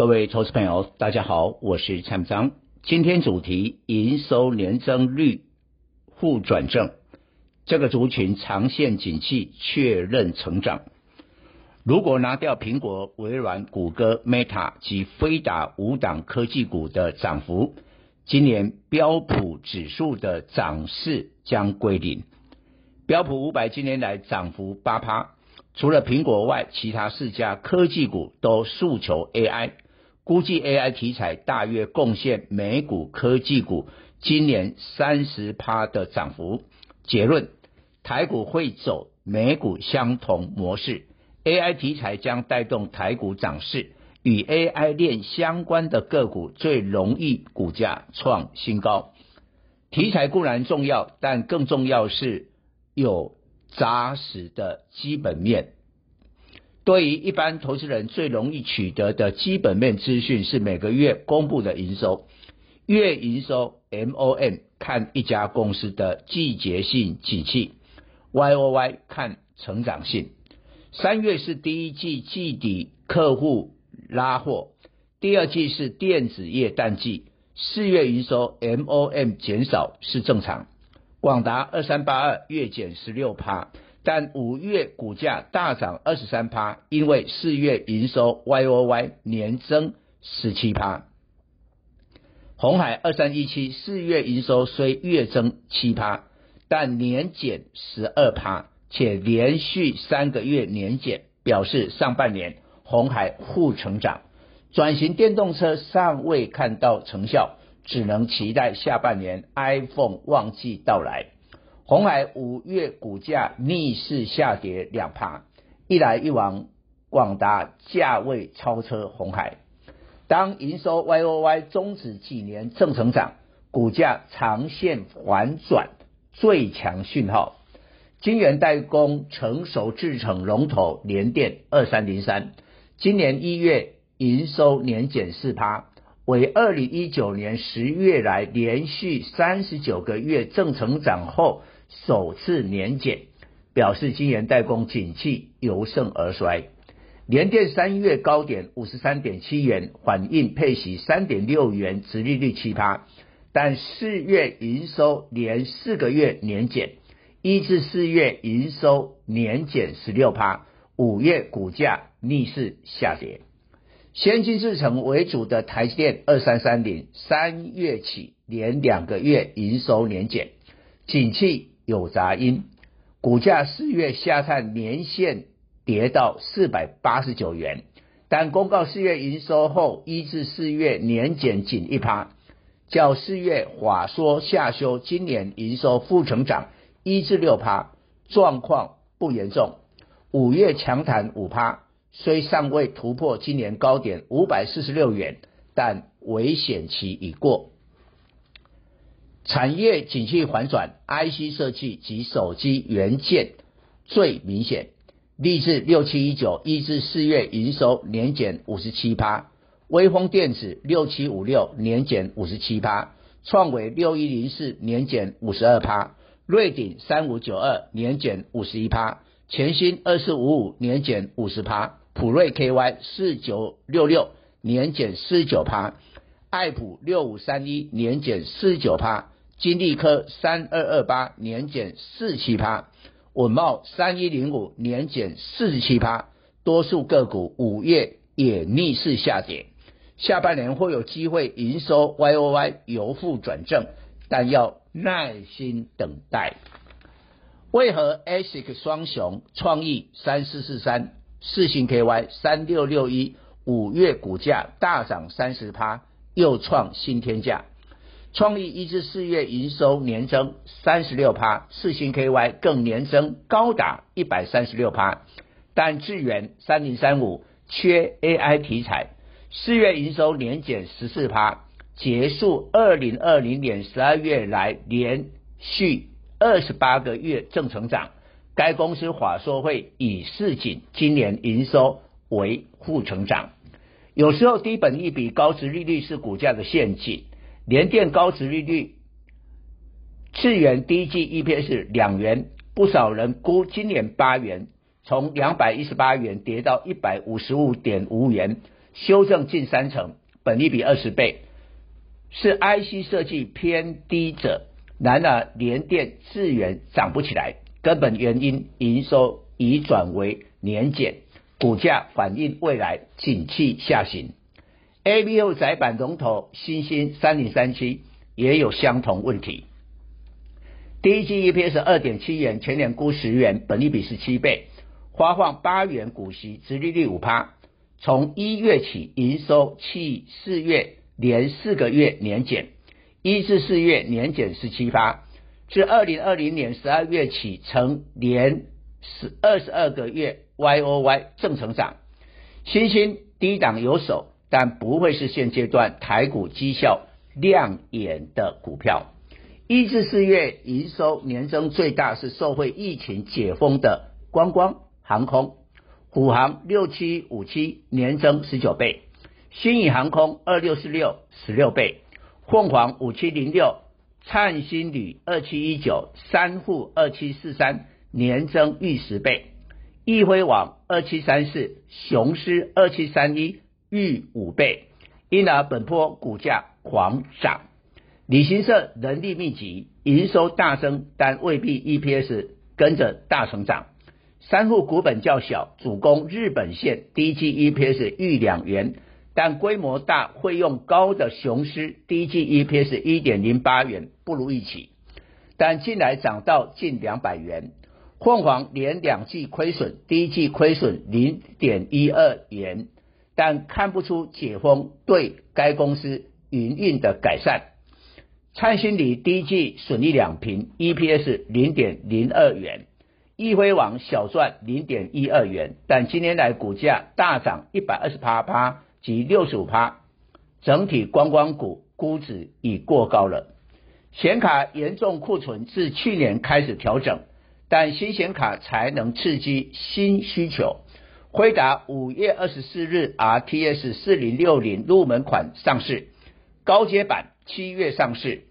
各位投资朋友，大家好，我是蔡明彰。今天主题：营收年增率负转正，这个族群长线景气确认成长。如果拿掉苹果、微软、谷歌、Meta 及飞达五档科技股的涨幅，今年标普指数的涨势将归零。标普五百今年来涨幅八趴。除了苹果外，其他四家科技股都诉求 AI，估计 AI 题材大约贡献美股科技股今年三十趴的涨幅。结论：台股会走美股相同模式，AI 题材将带动台股涨势，与 AI 链相关的个股最容易股价创新高。题材固然重要，但更重要是有。扎实的基本面，对于一般投资人最容易取得的基本面资讯是每个月公布的营收。月营收 MOM 看一家公司的季节性景气，YOY 看成长性。三月是第一季季底客户拉货，第二季是电子业淡季，四月营收 MOM 减少是正常。广达二三八二月减十六趴，但五月股价大涨二十三趴，因为四月营收 YOY 年增十七趴。鸿海二三一七四月营收虽月增七趴，但年减十二趴，且连续三个月年减，表示上半年鸿海负成长。转型电动车尚未看到成效。只能期待下半年 iPhone 旺季到来。鸿海五月股价逆势下跌两趴，一来一往，广达价位超车红海。当营收 YOY 终止几年正成长，股价长线反转最强讯号。晶圆代工成熟制程龙头联电二三零三，今年一月营收年减四趴。为二零一九年十月来连续三十九个月正成长后首次年减，表示晶圆代工景气由盛而衰。联电三月高点五十三点七元，反映配息三点六元，殖利率七趴，但四月营收连四个月年减，一至四月营收年减十六趴，五月股价逆势下跌。先进制程为主的台积电二三三零，三月起连两个月营收年减，景气有杂音，股价四月下探年线跌到四百八十九元，但公告四月营收后，一至四月年减仅一趴，较四月华硕下修今年营收负成长一至六趴，状况不严重，五月强弹五趴。虽尚未突破今年高点五百四十六元，但危险期已过。产业景气反转，IC 设计及手机元件最明显。力志六七一九一至四月营收年减五十七趴，威锋电子六七五六年减五十七趴，创维六一零四年减五十二趴，瑞鼎三五九二年减五十一趴，全新二四五五年减五十趴。普瑞 KY 四九六六年减四九趴，爱普六五三一年减四十九趴，金利科三二二八年减四七趴，稳茂三一零五年减四十七趴，多数个股五月也逆势下跌，下半年会有机会营收 YOY 由负转正，但要耐心等待。为何 ASIC 双雄创意三四四三？四星 KY 三六六一五月股价大涨三十趴，又创新天价。创意一至四月营收年增三十六趴，四星 KY 更年增高达一百三十六趴。但智源三零三五缺 AI 题材，四月营收年减十四趴，结束二零二零年十二月来连续二十八个月正成长。该公司法说会以市井，今年营收为负成长。有时候低本益比高值利率是股价的陷阱。联电高值利率，次元第一季 EPS 两元，不少人估今年八元，从两百一十八元跌到一百五十五点五元，修正近三成，本益比二十倍，是 IC 设计偏低者。然而联电次元涨不起来，根本原因营收已转为年减，股价反映未来景气下行。ABF 载板龙头新兴三零三七也有相同问题。第一季 EPS 二点七元，全年估十元，本益比是七倍，发放八元股息，殖利率五趴。从一月起营收弃四月连四个月年减，一至四月年减十七趴，至二零二零年十二月起曾连十二十二个月 YOY 正成长。新兴低档有手。但不会是现阶段台股绩效亮眼的股票。一至四月营收年增最大是受惠疫情解封的观光航空，虎航六七五七年增十九倍，新宇航空二六四六十六倍，凤凰五七零六，灿星旅二七一九，三富二七四三年增逾十倍，易辉网二七三四，雄狮二七三一。逾五倍，因而本波股价狂涨。旅行社人力密集，营收大增，但未必 EPS 跟着大成长。三户股本较小，主攻日本线，第一季 EPS 逾两元，但规模大，费用高的雄狮第一季 EPS 一点零八元，不如预期，但近来涨到近两百元。凤凰连两季亏损，第一季亏损零点一二元。但看不出解封对该公司营运的改善。灿星里第一季损益两平，EPS 零点零二元；易辉网小赚零点一二元。但今年来股价大涨一百二十八趴及六十五趴，整体观光股估值已过高了。显卡严重库存，自去年开始调整，但新显卡才能刺激新需求。辉达五月二十四日，RTS 四零六零入门款上市，高阶版七月上市。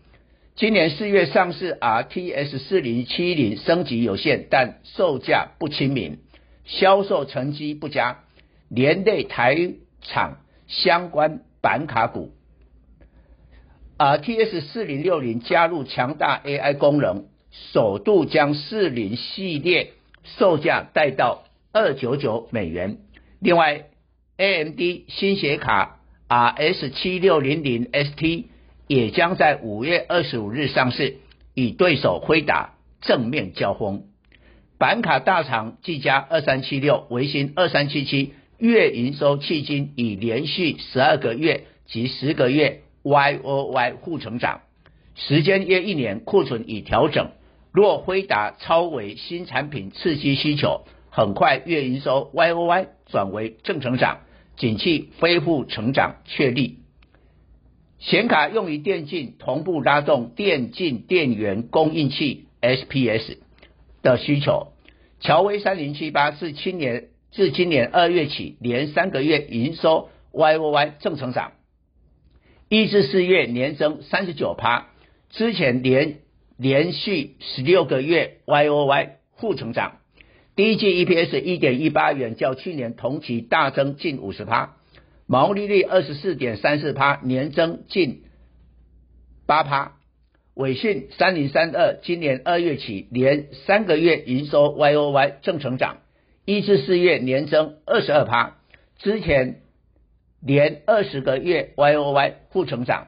今年四月上市，RTS 四零七零升级有限，但售价不亲民，销售成绩不佳，连累台厂相关板卡股。RTS 四零六零加入强大 AI 功能，首度将四零系列售价带到。二九九美元。另外，AMD 新显卡 RS 七六零零 ST 也将在五月二十五日上市，与对手辉达正面交锋。板卡大厂技嘉二三七六、微星二三七七月营收迄今已连续十二个月及十个月 YOY 负成长，时间约一年，库存已调整。若辉达超微新产品刺激需求。很快月营收 YOY 转为正成长，景气恢复成长确立。显卡用于电竞同步拉动电竞电源供应器 SPS 的需求。乔威三零七八自今年自今年二月起连三个月营收 YOY 正成长，一至四月年增三十九趴，之前连连续十六个月 YOY 负成长。第一季 EPS 一点一八元，较去年同期大增近五十趴，毛利率二十四点三四趴，年增近八趴。伟讯三零三二今年二月起连三个月营收 YOY 正成长，一至四月年增二十二趴，之前连二十个月 YOY 负成长。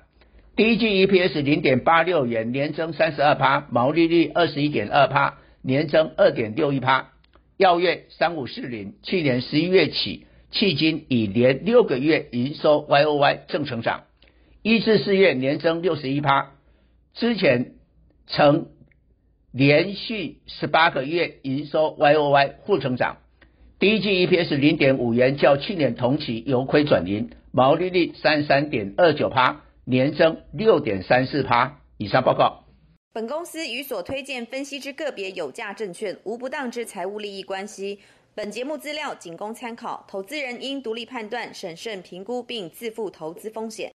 第一季 EPS 零点八六元，年增三十二趴，毛利率二十一点二趴，年增二点六一趴。耀月三五四零，去年十一月起，迄今已连六个月营收 YOY 正成长，一至四月年增六十一趴，之前曾连续十八个月营收 YOY 负成长。第一季 EPS 零点五元，较去年同期由亏转盈，毛利率三三点二九趴，年增六点三四趴。以上报告。本公司与所推荐分析之个别有价证券无不当之财务利益关系。本节目资料仅供参考，投资人应独立判断、审慎评估并自负投资风险。